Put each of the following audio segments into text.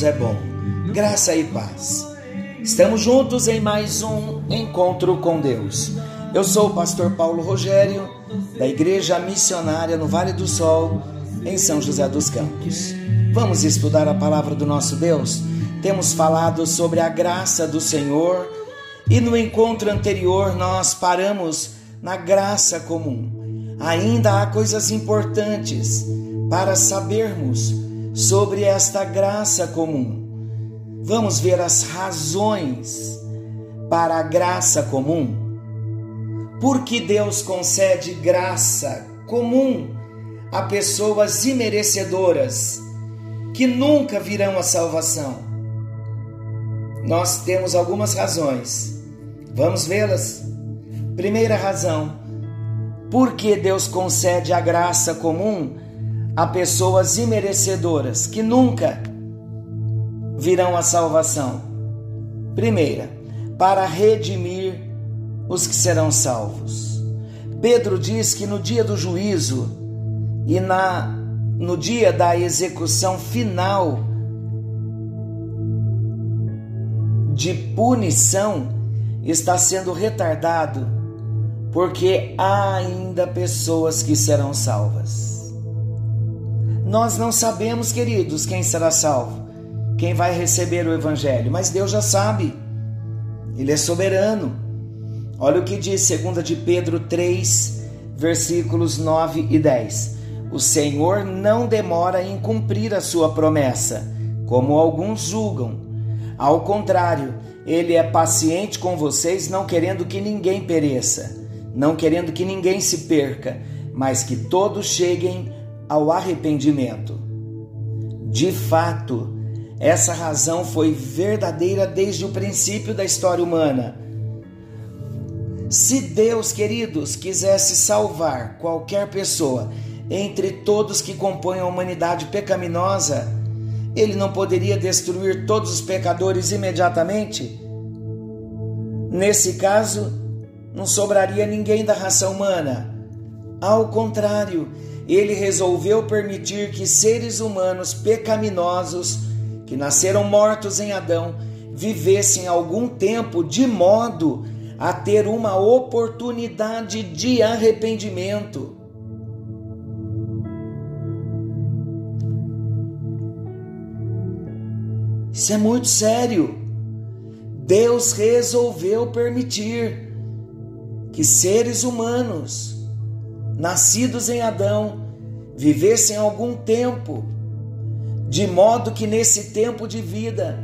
Deus é bom. Graça e paz. Estamos juntos em mais um encontro com Deus. Eu sou o pastor Paulo Rogério, da Igreja Missionária no Vale do Sol, em São José dos Campos. Vamos estudar a palavra do nosso Deus? Temos falado sobre a graça do Senhor e no encontro anterior nós paramos na graça comum. Ainda há coisas importantes para sabermos sobre esta graça comum. Vamos ver as razões para a graça comum. Por que Deus concede graça comum a pessoas imerecedoras que nunca virão à salvação? Nós temos algumas razões. Vamos vê-las? Primeira razão: por que Deus concede a graça comum a pessoas imerecedoras que nunca virão à salvação. Primeira, para redimir os que serão salvos. Pedro diz que no dia do juízo e na no dia da execução final de punição está sendo retardado porque há ainda pessoas que serão salvas. Nós não sabemos, queridos, quem será salvo, quem vai receber o Evangelho, mas Deus já sabe. Ele é soberano. Olha o que diz 2 de Pedro 3, versículos 9 e 10. O Senhor não demora em cumprir a sua promessa, como alguns julgam. Ao contrário, ele é paciente com vocês, não querendo que ninguém pereça, não querendo que ninguém se perca, mas que todos cheguem ao arrependimento. De fato, essa razão foi verdadeira desde o princípio da história humana. Se Deus, queridos, quisesse salvar qualquer pessoa entre todos que compõem a humanidade pecaminosa, ele não poderia destruir todos os pecadores imediatamente? Nesse caso, não sobraria ninguém da raça humana. Ao contrário, ele resolveu permitir que seres humanos pecaminosos, que nasceram mortos em Adão, vivessem algum tempo de modo a ter uma oportunidade de arrependimento. Isso é muito sério. Deus resolveu permitir que seres humanos nascidos em Adão, vivessem algum tempo, de modo que nesse tempo de vida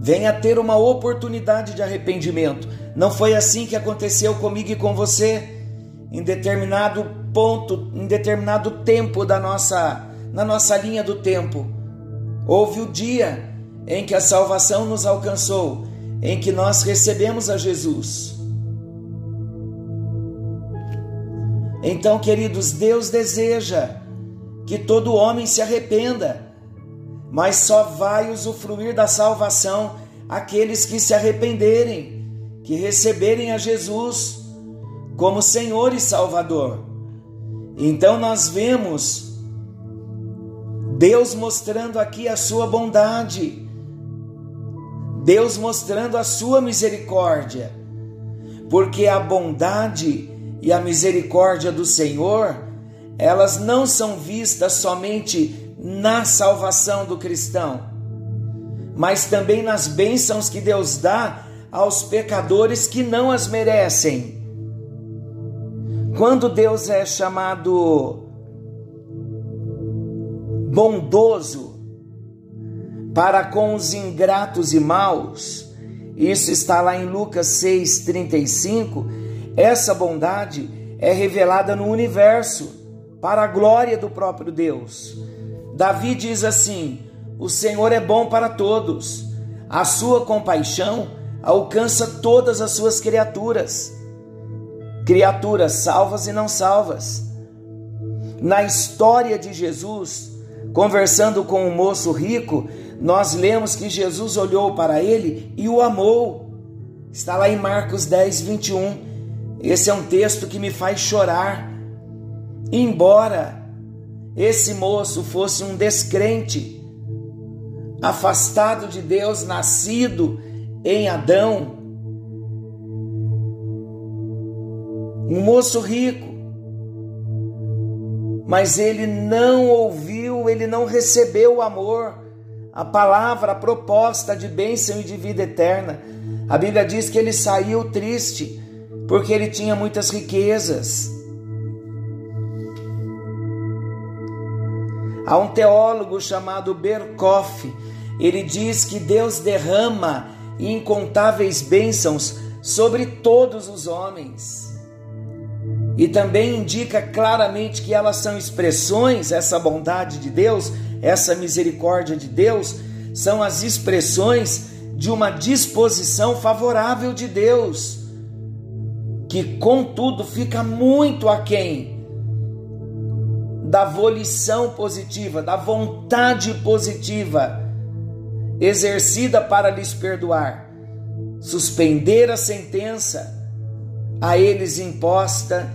venha ter uma oportunidade de arrependimento. Não foi assim que aconteceu comigo e com você em determinado ponto, em determinado tempo da nossa na nossa linha do tempo. Houve o dia em que a salvação nos alcançou, em que nós recebemos a Jesus. Então, queridos, Deus deseja que todo homem se arrependa, mas só vai usufruir da salvação aqueles que se arrependerem, que receberem a Jesus como Senhor e Salvador. Então nós vemos Deus mostrando aqui a sua bondade, Deus mostrando a sua misericórdia, porque a bondade e a misericórdia do Senhor, elas não são vistas somente na salvação do cristão, mas também nas bênçãos que Deus dá aos pecadores que não as merecem. Quando Deus é chamado bondoso para com os ingratos e maus, isso está lá em Lucas 6,35 essa bondade é revelada no universo para a glória do próprio Deus. Davi diz assim: O Senhor é bom para todos, a sua compaixão alcança todas as suas criaturas, criaturas salvas e não salvas. Na história de Jesus, conversando com um moço rico, nós lemos que Jesus olhou para ele e o amou. Está lá em Marcos 10, 21. Esse é um texto que me faz chorar. embora esse moço fosse um descrente, afastado de Deus, nascido em Adão, um moço rico, mas ele não ouviu, ele não recebeu o amor, a palavra, a proposta de bênção e de vida eterna. A Bíblia diz que ele saiu triste porque ele tinha muitas riquezas. Há um teólogo chamado Berkoff, ele diz que Deus derrama incontáveis bênçãos sobre todos os homens. E também indica claramente que elas são expressões, essa bondade de Deus, essa misericórdia de Deus, são as expressões de uma disposição favorável de Deus, que contudo fica muito aquém da volição positiva, da vontade positiva exercida para lhes perdoar, suspender a sentença a eles imposta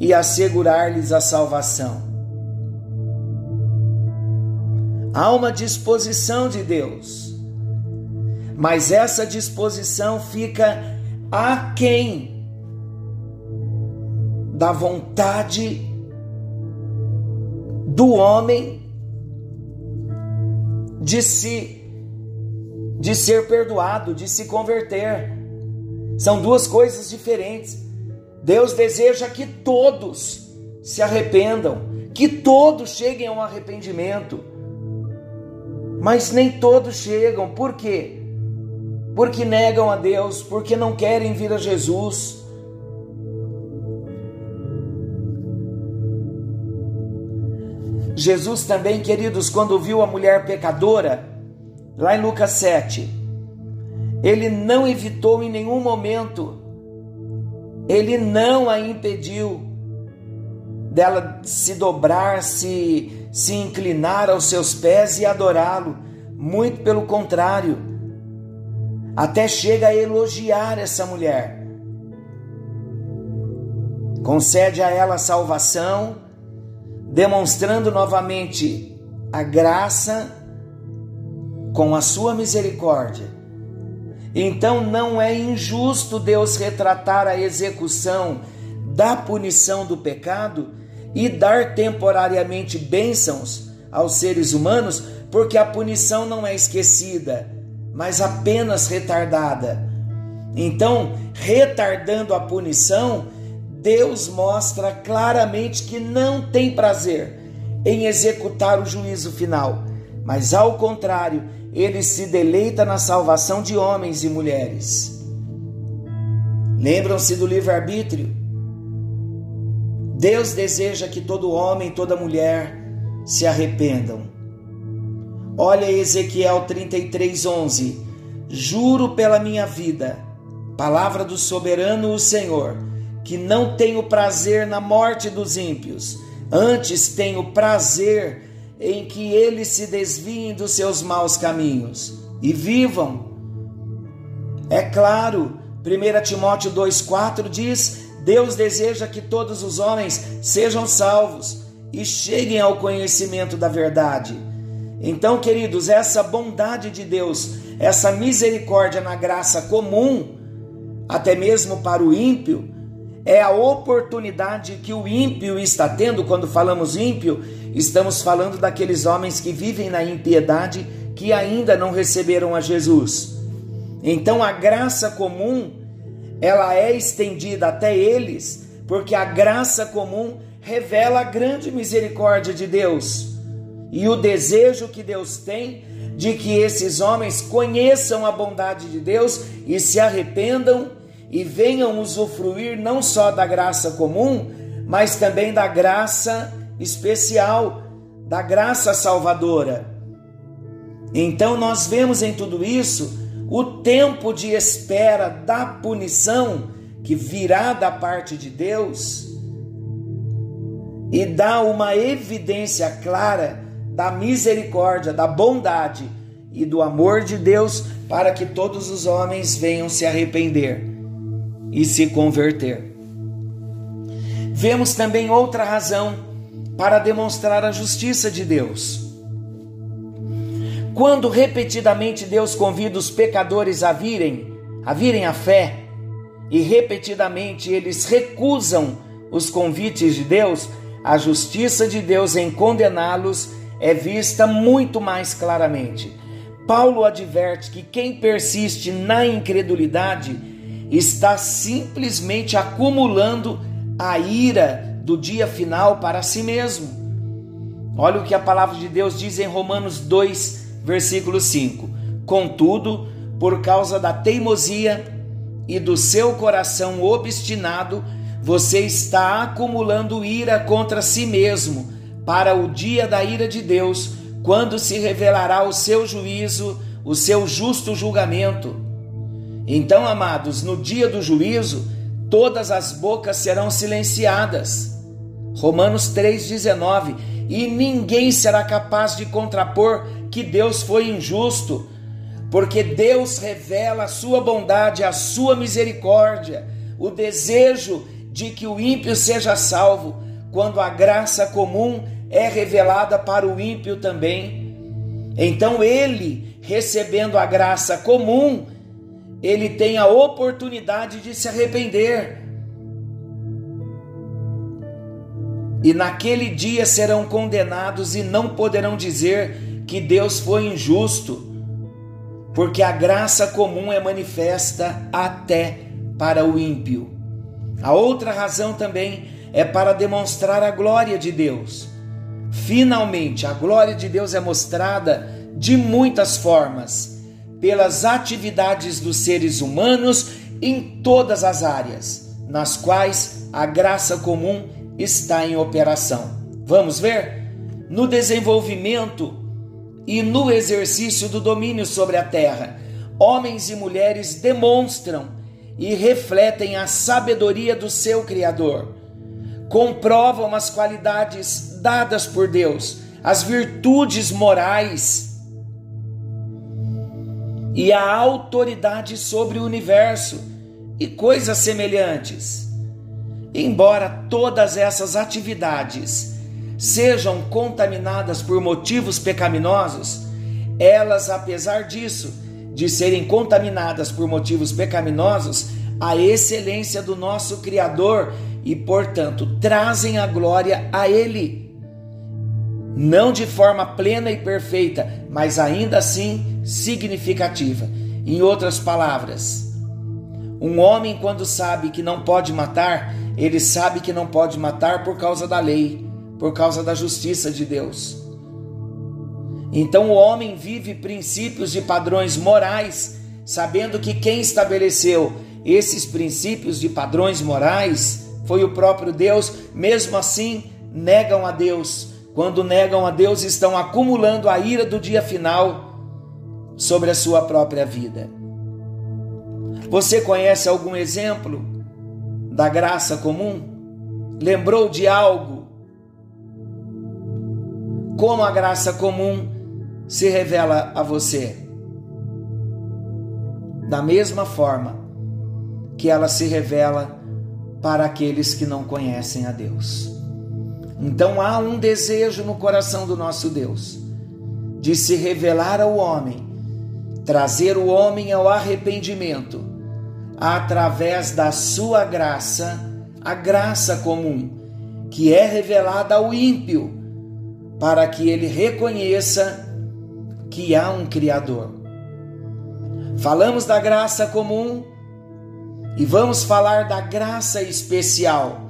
e assegurar-lhes a salvação. Há uma disposição de Deus, mas essa disposição fica aquém da vontade do homem de se de ser perdoado, de se converter. São duas coisas diferentes. Deus deseja que todos se arrependam, que todos cheguem a um arrependimento. Mas nem todos chegam. Por quê? Porque negam a Deus, porque não querem vir a Jesus. Jesus também, queridos, quando viu a mulher pecadora, lá em Lucas 7, ele não evitou em nenhum momento ele não a impediu dela se dobrar, se, se inclinar aos seus pés e adorá-lo. Muito pelo contrário, até chega a elogiar essa mulher. Concede a ela salvação, demonstrando novamente a graça com a sua misericórdia então não é injusto Deus retratar a execução da punição do pecado e dar temporariamente bênçãos aos seres humanos, porque a punição não é esquecida, mas apenas retardada. Então, retardando a punição, Deus mostra claramente que não tem prazer em executar o juízo final, mas ao contrário, ele se deleita na salvação de homens e mulheres. Lembram-se do livre-arbítrio? Deus deseja que todo homem, toda mulher se arrependam. Olha Ezequiel 33:11. Juro pela minha vida, palavra do soberano o Senhor, que não tenho prazer na morte dos ímpios, antes tenho prazer em que eles se desviem dos seus maus caminhos e vivam. É claro, 1 Timóteo 2,4 diz: Deus deseja que todos os homens sejam salvos e cheguem ao conhecimento da verdade. Então, queridos, essa bondade de Deus, essa misericórdia na graça comum, até mesmo para o ímpio, é a oportunidade que o ímpio está tendo. Quando falamos ímpio, estamos falando daqueles homens que vivem na impiedade, que ainda não receberam a Jesus. Então a graça comum, ela é estendida até eles, porque a graça comum revela a grande misericórdia de Deus e o desejo que Deus tem de que esses homens conheçam a bondade de Deus e se arrependam e venham usufruir não só da graça comum, mas também da graça especial, da graça salvadora. Então nós vemos em tudo isso o tempo de espera da punição que virá da parte de Deus e dá uma evidência clara da misericórdia, da bondade e do amor de Deus para que todos os homens venham se arrepender e se converter. Vemos também outra razão para demonstrar a justiça de Deus. Quando repetidamente Deus convida os pecadores a virem, a virem à fé, e repetidamente eles recusam os convites de Deus, a justiça de Deus em condená-los é vista muito mais claramente. Paulo adverte que quem persiste na incredulidade está simplesmente acumulando a ira do dia final para si mesmo. Olha o que a palavra de Deus diz em Romanos 2, versículo 5. Contudo, por causa da teimosia e do seu coração obstinado, você está acumulando ira contra si mesmo para o dia da ira de Deus, quando se revelará o seu juízo, o seu justo julgamento. Então, amados, no dia do juízo, todas as bocas serão silenciadas. Romanos 3,19: E ninguém será capaz de contrapor que Deus foi injusto, porque Deus revela a sua bondade, a sua misericórdia, o desejo de que o ímpio seja salvo, quando a graça comum é revelada para o ímpio também. Então ele, recebendo a graça comum, ele tem a oportunidade de se arrepender. E naquele dia serão condenados e não poderão dizer que Deus foi injusto, porque a graça comum é manifesta até para o ímpio. A outra razão também é para demonstrar a glória de Deus. Finalmente, a glória de Deus é mostrada de muitas formas, pelas atividades dos seres humanos em todas as áreas, nas quais a graça comum está em operação. Vamos ver? No desenvolvimento e no exercício do domínio sobre a terra, homens e mulheres demonstram e refletem a sabedoria do seu Criador comprovam as qualidades dadas por Deus, as virtudes morais e a autoridade sobre o universo e coisas semelhantes. Embora todas essas atividades sejam contaminadas por motivos pecaminosos, elas, apesar disso, de serem contaminadas por motivos pecaminosos, a excelência do nosso Criador e, portanto, trazem a glória a Ele. Não de forma plena e perfeita, mas ainda assim significativa. Em outras palavras, um homem, quando sabe que não pode matar, ele sabe que não pode matar por causa da lei, por causa da justiça de Deus. Então o homem vive princípios e padrões morais, sabendo que quem estabeleceu esses princípios e padrões morais foi o próprio Deus, mesmo assim negam a Deus. Quando negam a Deus, estão acumulando a ira do dia final sobre a sua própria vida. Você conhece algum exemplo da graça comum? Lembrou de algo? Como a graça comum se revela a você? Da mesma forma que ela se revela para aqueles que não conhecem a Deus. Então há um desejo no coração do nosso Deus de se revelar ao homem, trazer o homem ao arrependimento através da sua graça, a graça comum, que é revelada ao ímpio, para que ele reconheça que há um Criador. Falamos da graça comum e vamos falar da graça especial,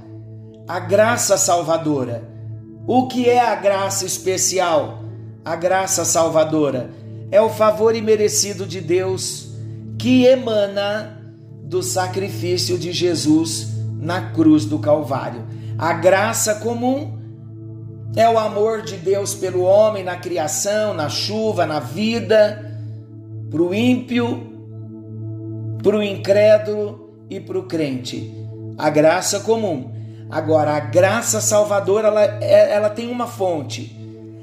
a graça salvadora. O que é a graça especial? A graça salvadora é o favor imerecido de Deus que emana do sacrifício de Jesus na cruz do Calvário. A graça comum é o amor de Deus pelo homem na criação, na chuva, na vida, para o ímpio, para o incrédulo e para o crente. A graça comum. Agora, a graça salvadora, ela, é, ela tem uma fonte.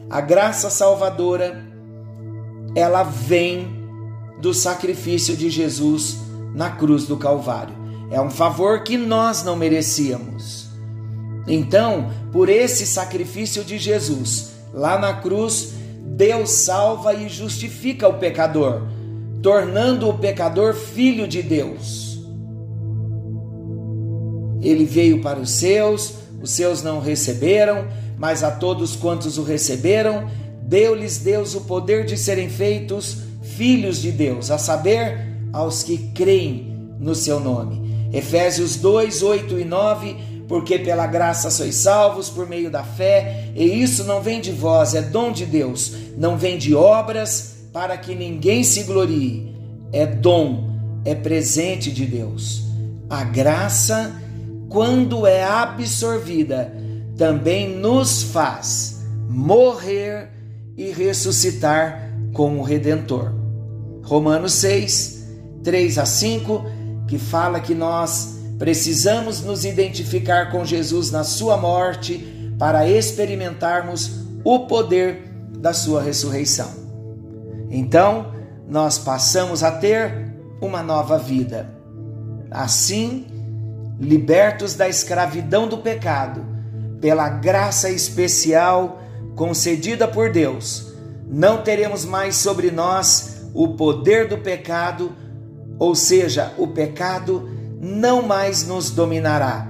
A graça salvadora, ela vem do sacrifício de Jesus na cruz do Calvário. É um favor que nós não merecíamos. Então, por esse sacrifício de Jesus, lá na cruz, Deus salva e justifica o pecador, tornando o pecador filho de Deus. Ele veio para os seus, os seus não receberam, mas a todos quantos o receberam, deu-lhes Deus o poder de serem feitos filhos de Deus, a saber, aos que creem no seu nome. Efésios 2, 8 e 9 porque pela graça sois salvos por meio da fé, e isso não vem de vós, é dom de Deus, não vem de obras para que ninguém se glorie, é dom, é presente de Deus. A graça, quando é absorvida, também nos faz morrer e ressuscitar com o Redentor. Romanos 6, 3 a 5, que fala que nós Precisamos nos identificar com Jesus na sua morte para experimentarmos o poder da sua ressurreição. Então, nós passamos a ter uma nova vida. Assim, libertos da escravidão do pecado, pela graça especial concedida por Deus, não teremos mais sobre nós o poder do pecado, ou seja, o pecado não mais nos dominará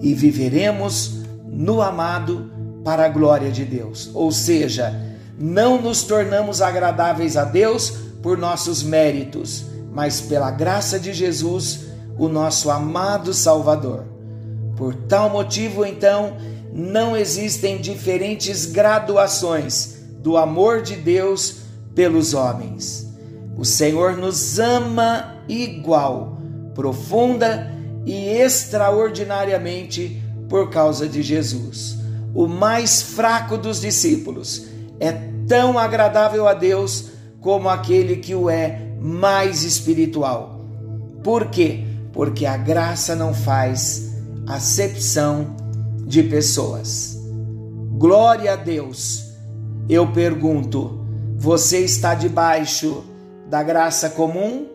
e viveremos no amado para a glória de Deus. Ou seja, não nos tornamos agradáveis a Deus por nossos méritos, mas pela graça de Jesus, o nosso amado Salvador. Por tal motivo, então, não existem diferentes graduações do amor de Deus pelos homens. O Senhor nos ama igual profunda e extraordinariamente por causa de Jesus. O mais fraco dos discípulos é tão agradável a Deus como aquele que o é mais espiritual. Por quê? Porque a graça não faz acepção de pessoas. Glória a Deus. Eu pergunto: você está debaixo da graça comum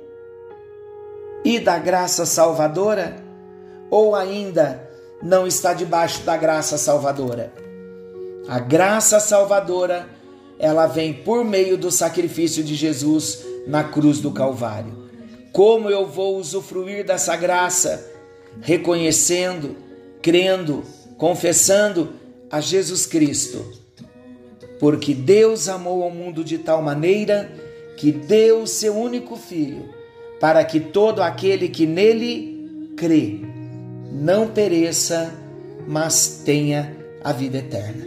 e da graça salvadora? Ou ainda não está debaixo da graça salvadora? A graça salvadora, ela vem por meio do sacrifício de Jesus na cruz do Calvário. Como eu vou usufruir dessa graça? Reconhecendo, crendo, confessando a Jesus Cristo. Porque Deus amou o mundo de tal maneira que deu o seu único filho para que todo aquele que nele crê não pereça, mas tenha a vida eterna.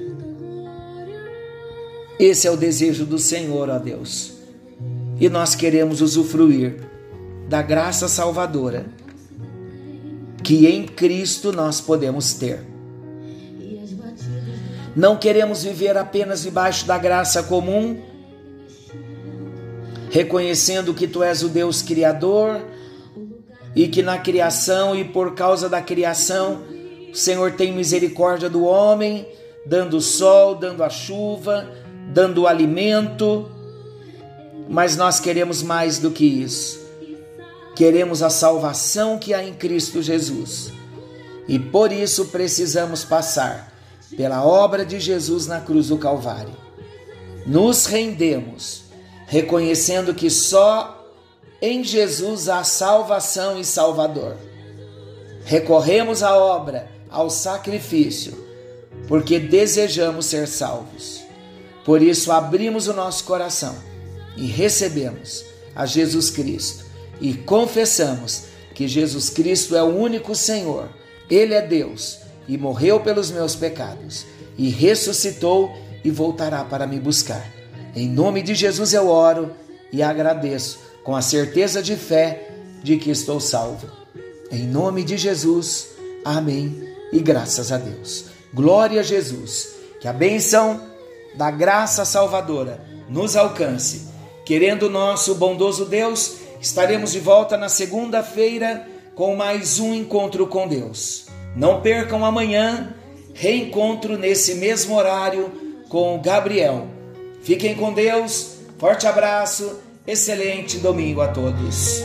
Esse é o desejo do Senhor, ó Deus. E nós queremos usufruir da graça salvadora que em Cristo nós podemos ter. Não queremos viver apenas debaixo da graça comum, reconhecendo que tu és o Deus Criador e que na criação e por causa da criação o Senhor tem misericórdia do homem, dando o sol, dando a chuva, dando o alimento. Mas nós queremos mais do que isso. Queremos a salvação que há em Cristo Jesus. E por isso precisamos passar pela obra de Jesus na cruz do Calvário. Nos rendemos reconhecendo que só em Jesus há salvação e Salvador. Recorremos à obra, ao sacrifício, porque desejamos ser salvos. Por isso, abrimos o nosso coração e recebemos a Jesus Cristo e confessamos que Jesus Cristo é o único Senhor, Ele é Deus e morreu pelos meus pecados e ressuscitou e voltará para me buscar. Em nome de Jesus eu oro e agradeço com a certeza de fé de que estou salvo. Em nome de Jesus, amém e graças a Deus. Glória a Jesus. Que a bênção da graça salvadora nos alcance. Querendo nosso bondoso Deus, estaremos de volta na segunda-feira com mais um encontro com Deus. Não percam amanhã, reencontro nesse mesmo horário com Gabriel Fiquem com Deus, forte abraço, excelente domingo a todos.